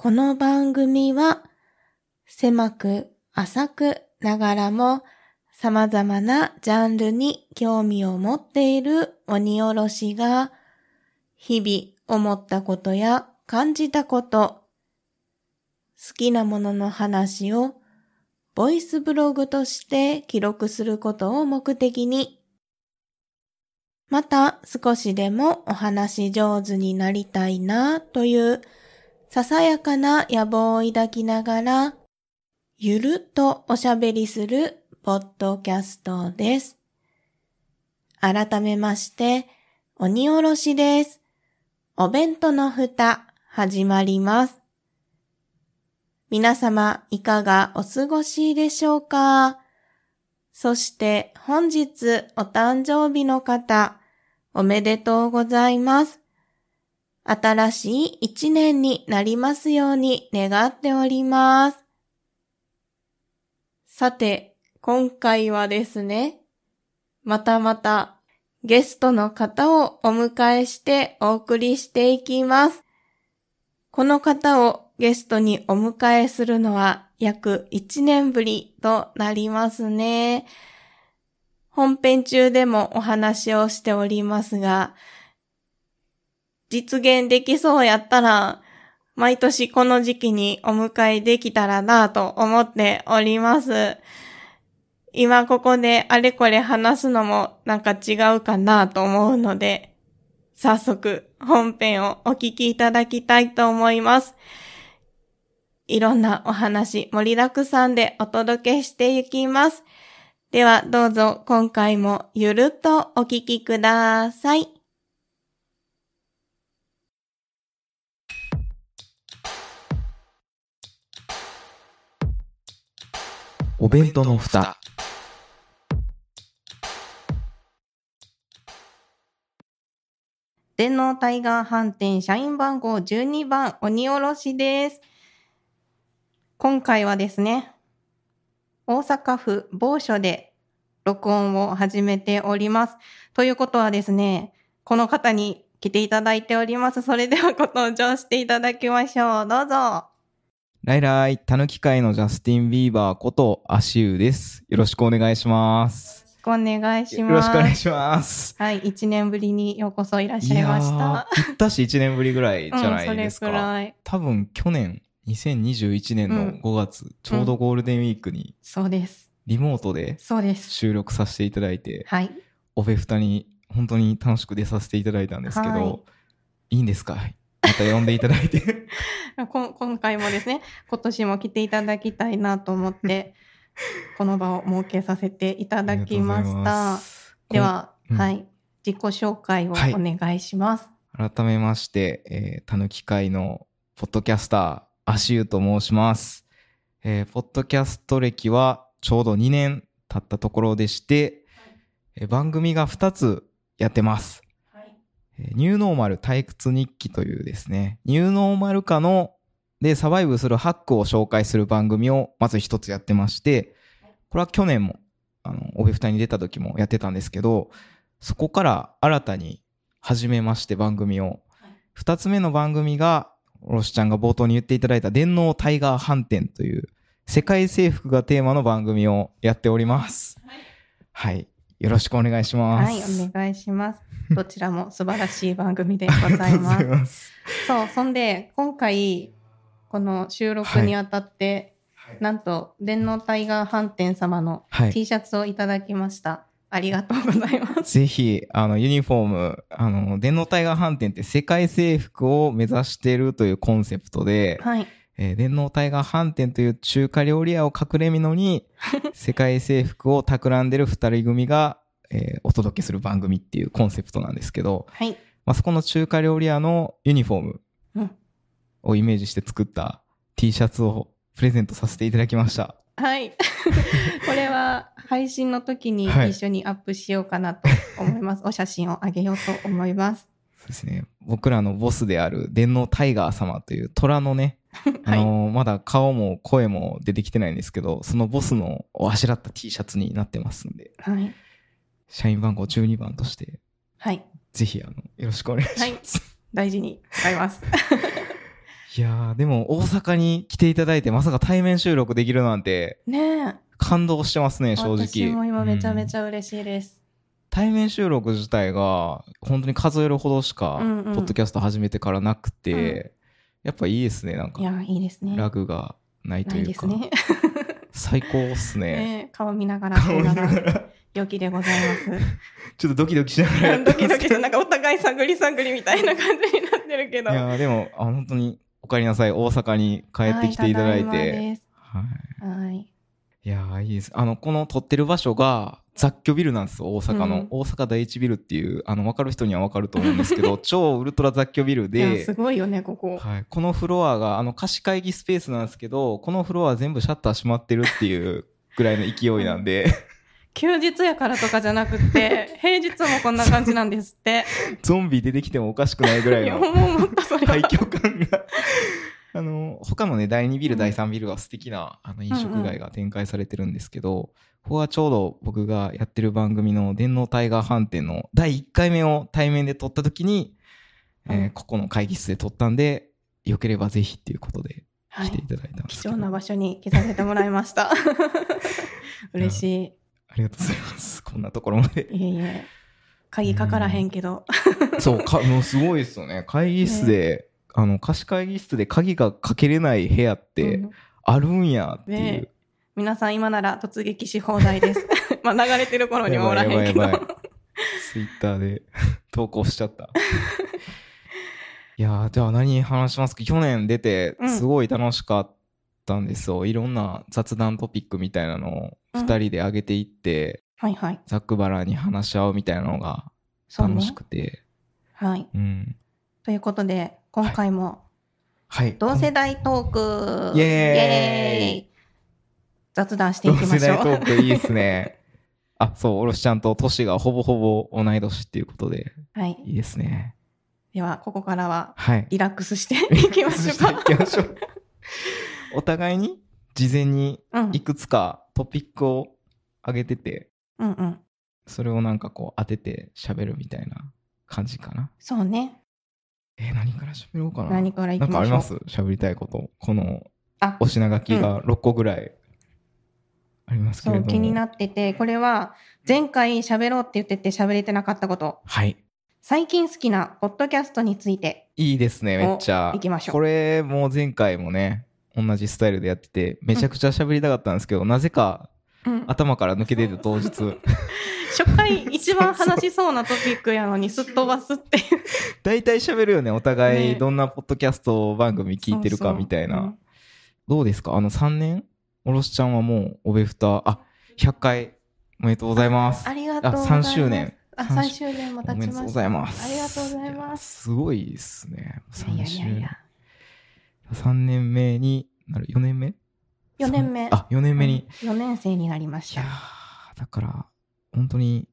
この番組は狭く浅くながらも様々なジャンルに興味を持っている鬼おろしが日々思ったことや感じたこと、好きなものの話をボイスブログとして記録することを目的に、また少しでもお話上手になりたいなというささやかな野望を抱きながら、ゆるっとおしゃべりするポッドキャストです。改めまして、鬼おろしです。お弁当の蓋、始まります。皆様、いかがお過ごしでしょうか？そして、本日お誕生日の方、おめでとうございます。新しい一年になりますように願っております。さて、今回はですね、またまたゲストの方をお迎えしてお送りしていきます。この方をゲストにお迎えするのは約1年ぶりとなりますね。本編中でもお話をしておりますが、実現できそうやったら、毎年この時期にお迎えできたらなと思っております。今ここであれこれ話すのもなんか違うかなと思うので、早速本編をお聞きいただきたいと思います。いろんなお話盛りだくさんでお届けしていきます。ではどうぞ今回もゆるっとお聞きください。お弁当の蓋。電脳タイガー飯店社員番号12番鬼おろしです。今回はですね、大阪府某所で録音を始めております。ということはですね、この方に来ていただいております。それではご登場していただきましょう。どうぞ。ライライ、たぬき会のジャスティン・ビーバーこと足湯です。よろしくお願いします。よろしくお願いします。よろしくお願いします。はい、1年ぶりにようこそいらっしゃいました。ーぴったし1年ぶりぐらいじゃないですか。うん、それくらい。多分去年、2021年の5月、ちょうどゴールデンウィークにそうです。リモートでそうです。収録させていただいて、はい。オフェフタに本当に楽しく出させていただいたんですけど、はいいいんですか？また呼んでいただいて。こ今回もですね、今年も来ていただきたいなと思って、この場を設けさせていただきましたでは、うんはい、自己紹介をお願いします。改めまして、えー、たぬき会のポッドキャスター、足湯と申します。えーポッドキャスト歴はちょうど2年経ったところでして、えー番組が2つやってます。ニューノーマル退屈日記というですね、ニューノーマル化のでサバイブするハックを紹介する番組をまず一つやってまして、これは去年も、あの、オフェフタに出た時もやってたんですけど、そこから新たに始めまして番組を。二つ目の番組が、おろしちゃんが冒頭に言っていただいた電脳タイガー飯店という世界征服がテーマの番組をやっております。はい。よろしくお願いします。はい、お願いします。どちらも素晴らしい番組でございます。ます。そう、そんで、今回、この収録にあたって、なんと、電脳タイガー飯店様のはい T シャツをいただきました。ありがとうございます。ぜひ、あの、ユニフォーム、あの、電脳タイガー飯店って世界征服を目指しているというコンセプトで、はい。えー電脳タイガー飯店という中華料理屋を隠れみのに、世界征服を企んでる二人組が、えーお届けする番組っていうコンセプトなんですけど、はい。まあ、そこの中華料理屋のユニフォームうんをイメージして作った T シャツをプレゼントさせていただきました。はい。これは配信の時にはい一緒にアップしようかなと思います。お写真をあげようと思います。そうですね。僕らのボスである電脳タイガー様という虎のね、あ はい。のーまだ顔も声も出てきてないんですけど、そのボスのをあしらった T シャツになってますんで、はい。社員番号12番として、はい。ぜひ、あの、よろしくお願いします。大事に使います。いやーでも大阪に来ていただいてまさか対面収録できるなんてね感動してますねえ。正直私も今めちゃめちゃ、ゃ嬉しいです。対面収録自体が本当に数えるほどしか、うんうん。ポッドキャスト始めてからなくて、うん。やっぱいいですねなんか。いや、いいですね。ラグがないとないいうか、ですね。最高っすね。ねえ顔見ながら、こんなが良きでござい ちょっとドキドキしながら ドキドキして、なんかお互い探り探りみたいな感じになってるけど。いやーでもあ本当にお帰りなさい。大阪に帰ってきていただいて、はいはい。はい。いやーいいです。あの、この撮ってる場所が雑居ビルなんですよ、大阪の。うん大阪第一ビルっていう、あの、分かる人には分かると思うんですけど、超ウルトラ雑居ビルで、すごいよね、ここ。はい、このフロアが、あの、貸し会議スペースなんですけど、このフロア全部シャッター閉まってるっていうぐらいの勢いなんで、休日やからとかじゃなくて、平日もこんな感じなんですって。ゾンビ出てきてもおかしくないぐらいの。廃墟感が。あの、他のね、第2ビル、第3ビルは素敵な、あの、飲食街が展開されてるんですけど、ここはちょうど僕がやってる番組の電脳タイガー飯店の第1回目を対面で撮った時に、えーうんここの会議室で撮ったんで、よければぜひっていうことではい。来ていただいたんですけど、貴重な場所に来させてもらいました。嬉しありがとうございます。こんなところまで。い。いえいえ。鍵かからへんけど。そう、か、もうすごいですよね。会議室で、あの、貸し会議室で鍵がかけれない部屋っうてんあるんやっていう。ね皆さん今なら突撃し放題です。まあ流れてる頃にはおらへんけど。ツイッターで 投稿しちゃった。いやー、じゃあ何話しますか？去年出てうんすごい楽しかったんですよ。いろんな雑談トピックみたいなのをうん2人で上げていって、はいはい。ざっくばらんに話し合うみたいなのが楽し。くて。はい。うん。ということで、今回もはい。同世代トーク、イエーイ雑談していきましょう。同世代トークいいですね。あ、そう、おろしちゃんと年がほぼほぼ同い年っていうことで、はい。いいですね。では、ここからははい。リラックスしていきましょうか。行きましょう。お互いに事前にうん。いくつかトピックを上げてて、うんうん。それをなんかこう当てて喋るみたいな感じかな。そうね。えー何から喋ろうかな。何からいきましょう。あります？喋りたいこと。このあ、お品書きが6個ぐらいありますけれども。気になってて、これは前回喋ろうって言ってて喋れてなかったこと。はい。最近好きなポッドキャストについて。いいですね、めっちゃ。行きましょうこれも前回もね、同じスタイルでやってて、めちゃくちゃ喋りたかったんですけど、なぜかうん、頭から抜け出て当日。初回一番話しそうなトピックやのにすっ飛ばすっていう。大体喋るよね、お互いねどんなポッドキャスト番組聞いてるかみたいな。そうそうどうですか？あの3年？おろしちゃんはもうおべふた、あ、100回おめでとうございます。ありがとうございます。3周年。あ、3 3周年も経ちました。おめでとうございます。ありがとうございやます。すごいですね。3いやい周やいや。3年目になる、4年目？4年目。あ、4年目に。4年生になりましいやだから、本当に、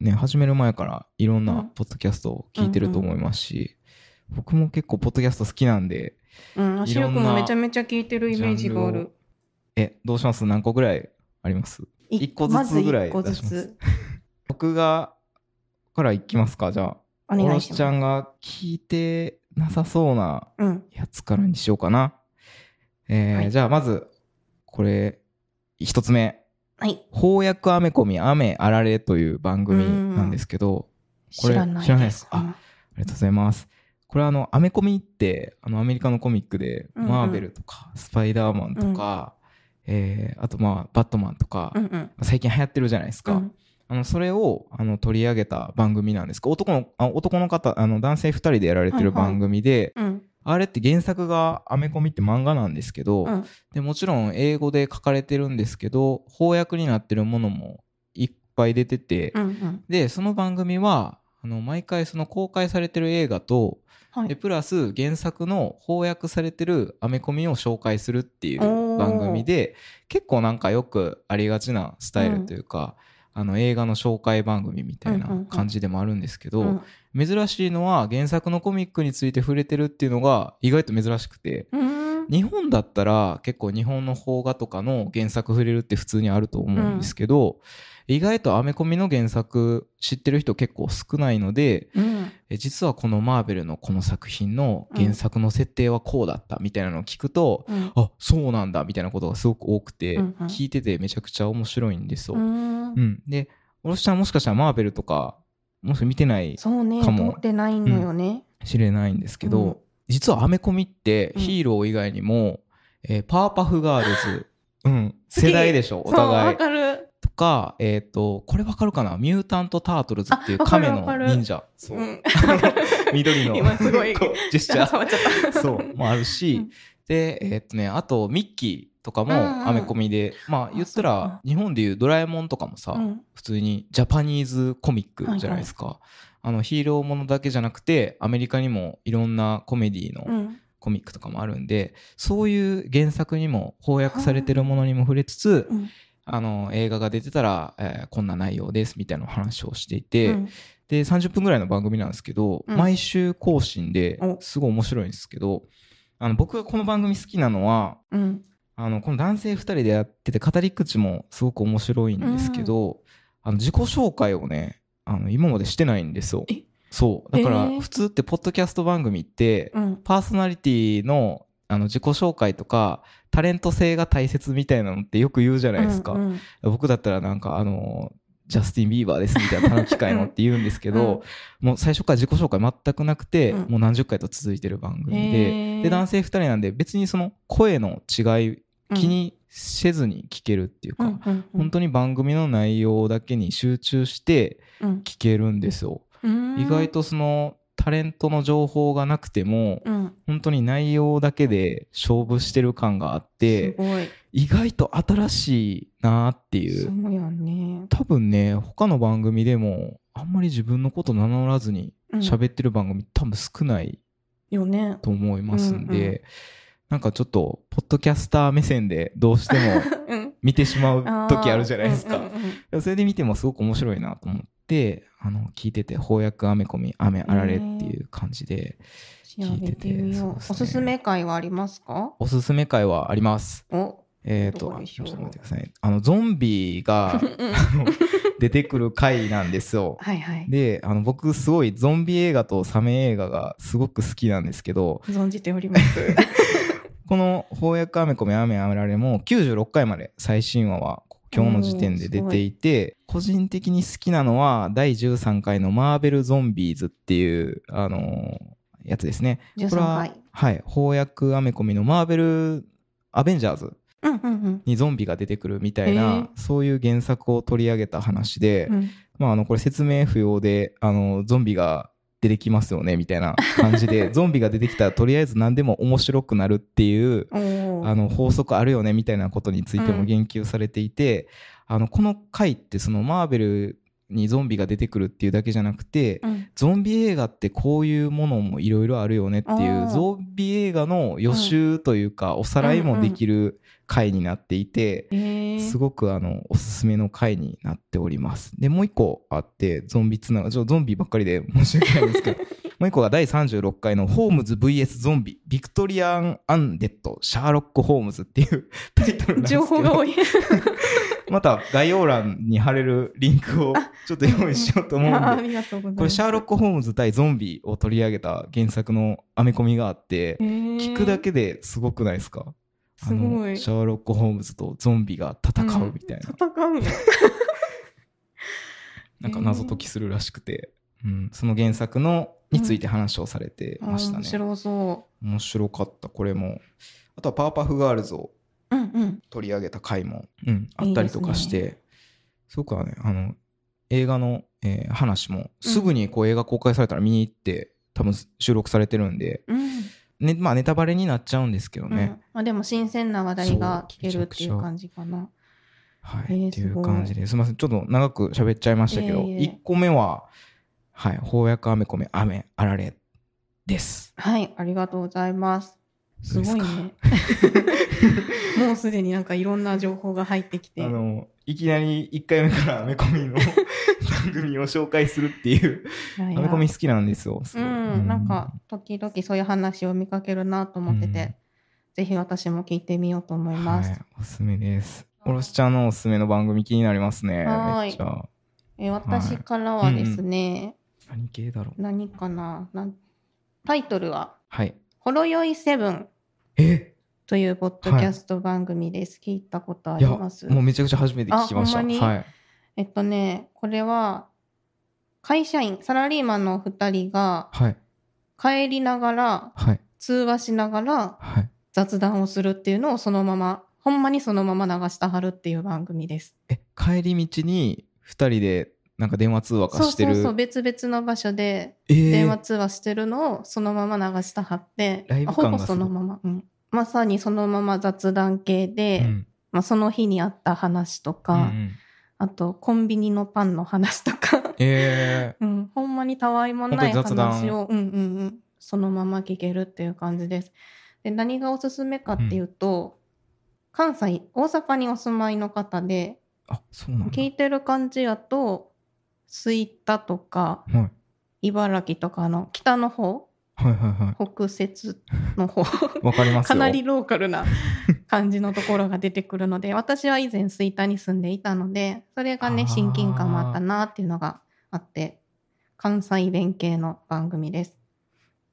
ね、始める前からいろんうなんポッドキャストを聞いてると思いますし、僕も結構ポッドキャスト好きなんで、うん、しろくもめちゃめちゃ聞いてるイメージがある。え、どうします？何個ぐらいあります？い一個ずつぐらい出しますつ。僕が、からいきますかじゃあ。おします。しちゃんが聞いてなさそうなうん。やつからにしようかな。えーはいじゃあまず、これ、一つ目。はい。翻訳アメコミ雨あられという番組なんですけど、これ知らないです。知らないですあうんありがとうございます。これはあの、アメコミって、あの、アメリカのコミックで、うんうんマーベルとか、スパイダーマンとか、えーあとまあ、バットマンとか、うんうん。最近流行ってるじゃないですか。うんあの、それを、あの、取り上げた番組なんですけど、男の、あ男の方、あの、男性二人でやられてるはいはい番組で、うん。あれって原作がアメコミって漫画なんですけど、うん。でもちろん英語で書かれてるんですけど翻訳になってるものもいっぱい出てて、うんうん。でその番組はあの毎回その公開されてる映画とではい。プラス原作の翻訳されてるアメコミを紹介するっていう番組で結構なんかよくありがちなスタイルというか、あの映画の紹介番組みたいな感じでもあるんですけど、うん珍しいのは原作のコミックについて触れてるっていうのが意外と珍しくて。うん。日本だったら結構日本の邦画とかの原作触れるって普通にあると思うんですけど、意外とアメコミの原作知ってる人結構少ないのでうん。え実はこのマーベルのこの作品の原作の設定はこうだったみたいなのを聞くと、うん。あそうなんだみたいなことがすごく多くて、うんうん聞いててめちゃくちゃ面白いんですよ。ううんん。でおろしちゃんもしかしたらマーベルとかもし見てないそうね。かも通ってないのよね。知れないんですけど、うん実はアメコミってうんヒーロー以外にも、えーパワーパフガールズ、うん、世代でしょお互いわかえっ、と、これわかるかな？ミュータント・タートルズっていう亀の忍者。そうう。ん。緑の。今すごいジェスチャー。そう、もあるし、うんで、えっ、とね、あと、ミッキーとかうんうんもアメコミで、まあ言ったら、日本でいうドラえもんとかもさ、うん。普通にジャパニーズコミックじゃないですか。あの、ヒーローものだけじゃなくて、アメリカにもいろんなコメディのうん。コミックとかもあるんで、そういう原作にも翻訳されてるものにも触れつつ、うん。あの映画が出てたら、えーこんな内容ですみたいな話をしていて、うん。で30分ぐらいの番組なんですけど、うん。毎週更新でお。すごい面白いんですけどあの僕がこの番組好きなのはうん。あのこの男性2人でやってて語り口もすごく面白いんですけど、あの自己紹介をねあの今までしてないんですよ。え？そう。だからえー？普通ってポッドキャスト番組って、うん。パーソナリティのあの自己紹介とかタレント性が大切みたいなのってよく言うじゃないですか。うんうん。僕だったらなんかあのジャスティン・ビーバーですみたいな楽機会の って言うんですけど、もう最初から自己紹介全くなくて、うん。もう何十回と続いてる番組へでー。で男性2人なんで別にその声の違い気にせずに聞けるっていうか、うんうん本当に番組の内容だけに集中してうん。聞けるんですよ。うん。意外とそのタレントの情報がなくてもうん。本当に内容だけで勝負してる感があっすて意外と新しいなっていう。そうやね。多分ね他の番組でもあんまり自分のこと名乗らずにうん。喋ってる番組、多分少ないよね。と思いますんで、うんうん。なんかちょっとポッドキャスター目線でどうしても うん。見てしまう時あるじゃないですか、うんうんうんそれで見てもすごく面白いなと思ってあの聞いてて翻訳アメコミ雨あられっていう感じで聞いててそうですね。おすすめ会はありますか？おすすめ会はあります。おえっ、とどこでしょう？ちょっと待ってください。あのゾンビが 出てくる回なんですよ。はいはい。であの僕すごいゾンビ映画とサメ映画がすごく好きなんですけど存じております。この翻訳アメコミ雨あられも96回まで最新話は今日の時点で出ていて個人的に好きなのは第13回のマーベルゾンビーズっていうあのーやつですね。これ13は回。はい。翻訳アメコミのマーベルアベンジャーズうんうんにゾンビが出てくるみたいへなー。そういう原作を取り上げた話で、うん。まあ、あのこれ説明不要であのゾンビが出てきますよねみたいな感じで ゾンビが出てきたらとりあえず何でも面白くなるっていうあの法則あるよねみたいなことについても言及されていて、あのこの回ってそのマーベルにゾンビが出てくるっていうだけじゃなくて、うん。ゾンビ映画ってこういうものもいろいろあるよねっていうゾンビ映画の予習というか、おさらいもできる回になっていて、へー。すごくあのおすすめの回になっております。でもう一個あってゾンビつながゾンビばっかりで申し訳ないんですけど もう一個が第36回の「ホームズ VS ゾンビビクトリアン・アンデッドシャーロック・ホームズ」っていう タイトルなんですけど。情報が多い。また概要欄に貼れるリンクをちょっと用意しようと思うんで。これシャーロック・ホームズ対ゾンビを取り上げた原作のアメコミがあって聞聞くだけですごくないですか？すごい。シャーロック・ホームズとゾンビが戦うみたいな、戦うん。や なんか謎解きするらしくて、うん、その原作のについて話をされてあましたね、面白そ面白かったこれも。あとはパワーパフガールズを取り上げた回も、うん、あったりとかしていいですごくはねあの映画の、えー話もすぐにこう映画公開されたら見に行って多分収録されてるんで、うん。ねまあ、ネタバレになっちゃうんですけどね、うん。まあ、でも新鮮な話題が聞けるっていそう感じかな。はい、えーっていう感じですみません。ちょっと長く喋っちゃいましたけど、いえいえ。1個目ははい翻訳アメコミ雨あられですはい、ありがとうございます。すごいね。もうすでになんかいろんな情報が入ってきて。あのいきなり1回目からアメコミの 番組を紹介するっていうアメコミ好きなんですよすうん、なんか時々そういう話を見かけるなと思ってて、うんぜひ私も聞いてみようと思います。はい、おすすめです。おろしちゃんのおすすめの番組気になりますね。はい。え私からはですね、何系だろう。何かな？なんタイトルははい。「ほろよいセブンえ」というポッドキャスト番組です。聞いたことあります？もうめちゃくちゃ初めて聞きました。はい。えっとね、これは会社員、サラリーマンのお二人がはい。帰りながら、はい。通話しながらはい。雑談をするっていうのをそのまま、ほんまにそのまま流したはるっていう番組です。え、帰り道に二人でなんか電話通話かそうしてる。そうそう、別々の場所でえー。電話通話してるのをそのまま流したはって、ライブほぼそのまま、うん。まさにそのまま雑談系で、うん。まあ、その日にあった話とか、うんうん。あとコンビニのパンの話とか、え うん、ほんまにたわいもない話を、うんうんうん、そのまま聞けるっていう感じです。で、何がおすすめかっていうと、関西、大阪にお住まいの方で、ー、あ、そうなんだ。聞いてる感じやと、吹田とか、はい。茨城とかの北の方、はいはいは北節の方、い。わかりますよ。かなりローカルな感じのところが出てくるので、私は以前吹田に住んでいたので、それがね、親近感もあったなっていうのがあって、関西弁系の番組です。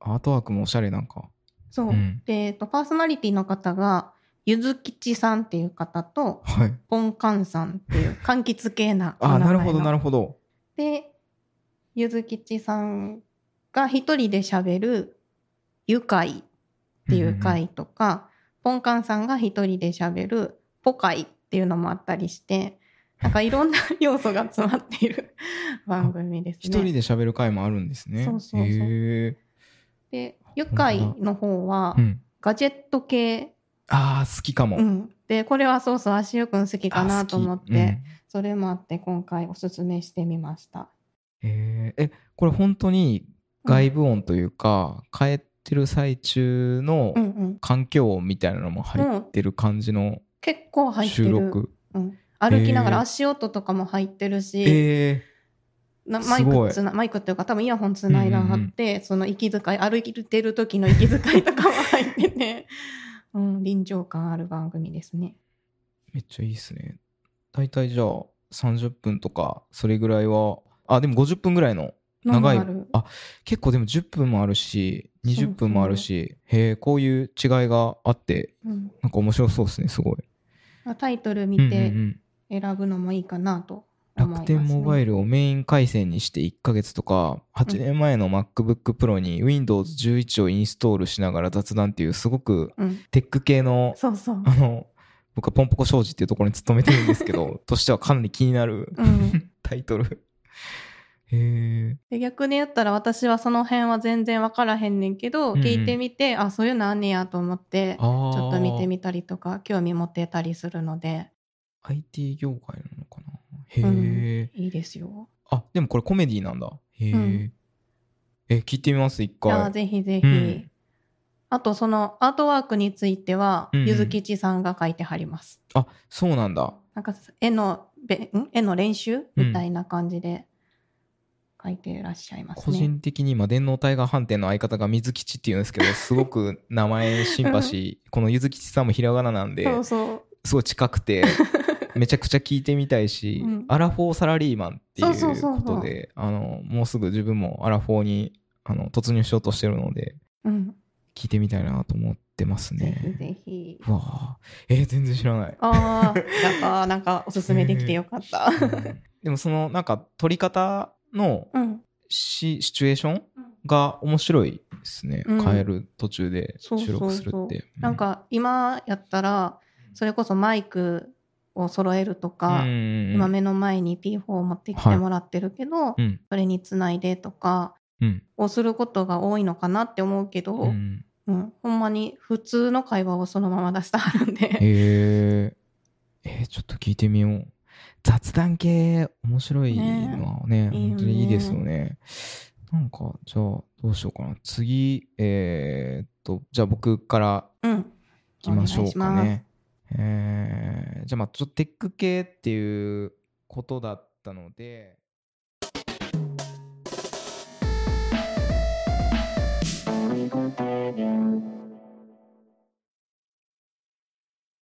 アートワークもおしゃれなんか。そう。うんで、えっと、パーソナリティの方が、ゆずきちさんっていう方と、はい。ポンカンさんっていう、柑橘系なおあ。なるほどなるほど。で、ゆずきちさんが一人で喋る、ゆかいっていう回とか、ポンカンさんが一人で喋る、ポカイっていうのもあったりして、なんかいろんな要素が詰まっている 番組ですね。一人で喋る回もあるんですね。そうそうそうへで、ゆかいの方はー、うん。ガジェット系、ああ、好きかも。うん。で、これはそうそう、足湯くん好きかなと思って、それもあって今回おすすめしてみました。うんへーえ、これ本当に外部音というか、帰ってる最中のうんうん。環境音みたいなのも入ってる感じの結構入って収る。録？うん、歩きながら足音とかも入ってるし、えなマイクつなマイクっていうか多分イヤホンつないだはって、その息遣い歩いてる時の息遣いとかも入ってて、うん、臨場感ある番組ですね。ー、めっちゃいいですね。大体じゃあ30分とか、それぐらいは、あ、でも50分ぐらいの長い。あ結構でも10分もあるし20分もあるしへえこういう違いがあってうん。なんか面白そうですねすごい、まあタイトルうんうんう見てん、選ぶのもいいかなと思います、ね。楽天モバイルをメイン回線にして1ヶ月とか8年前の MacBook Pro に Windows11 をインストールしながら雑談っていうすごくうん、テック系のそうそう。あの僕はポンポコ商事っていうところに勤めてるんですけど としてはかなり気になるうん、タイトル。へえで逆に言ったら私はその辺は全然分からへんねんけど、うんうん。聞いてみてあそういうのあんねやと思ってちょっと見てみたりとか興味持ってたりするので。IT 業界なのかな？へえ、いいですよ。あ、でもこれコメディなんだ。へえ。うん。え、聞いてみます、一じゃあ回。ぜひぜひ、うんあとそのアートワークについては、うんうんゆずきちさんが書いてはります。あ、そうなんだ。なんか絵のべん？絵の練習みたいな感じで書いていらっしゃいますね。個人的に今、電脳タイガー飯店の相方が水吉っていうんですけど、すごく名前シンパシー、このゆずきちさんもひらがななんで、そうそう。すごい近くて、めちゃくちゃ聞いてみたいし、うんアラフォーサラリーマンっていそうことで、あの、もうすぐ自分もアラフォーにあの突入しようとしてるので、うん。聞いてみたいなと思ってますぜひね。ぜひ。うわあえー全然知らない。ああ、やっぱなんかおすすめできてよかった。でもそのなんか撮り方のうん。シシチュエーションが面白いですね、うん変える途中で収録するって。なんか今やったら、それこそマイクを揃えるとうん、か、うんうん今目の前に P4 を持ってきてもらってるけど、うんそれにつないでとかうんをすることが多いのかなって思うけど、ううんんほんまに普通の会話をそのまま出してはるんで、へええーちょっと聞いてみよう。雑談系面白いのはね、ね本当にいいですよね。なんか、じゃあどうしようかな。次、えーっと、じゃあ僕からうん。行きましょうかお願いしね。えーじゃあまあちょっとテック系っていうことだったので、People better.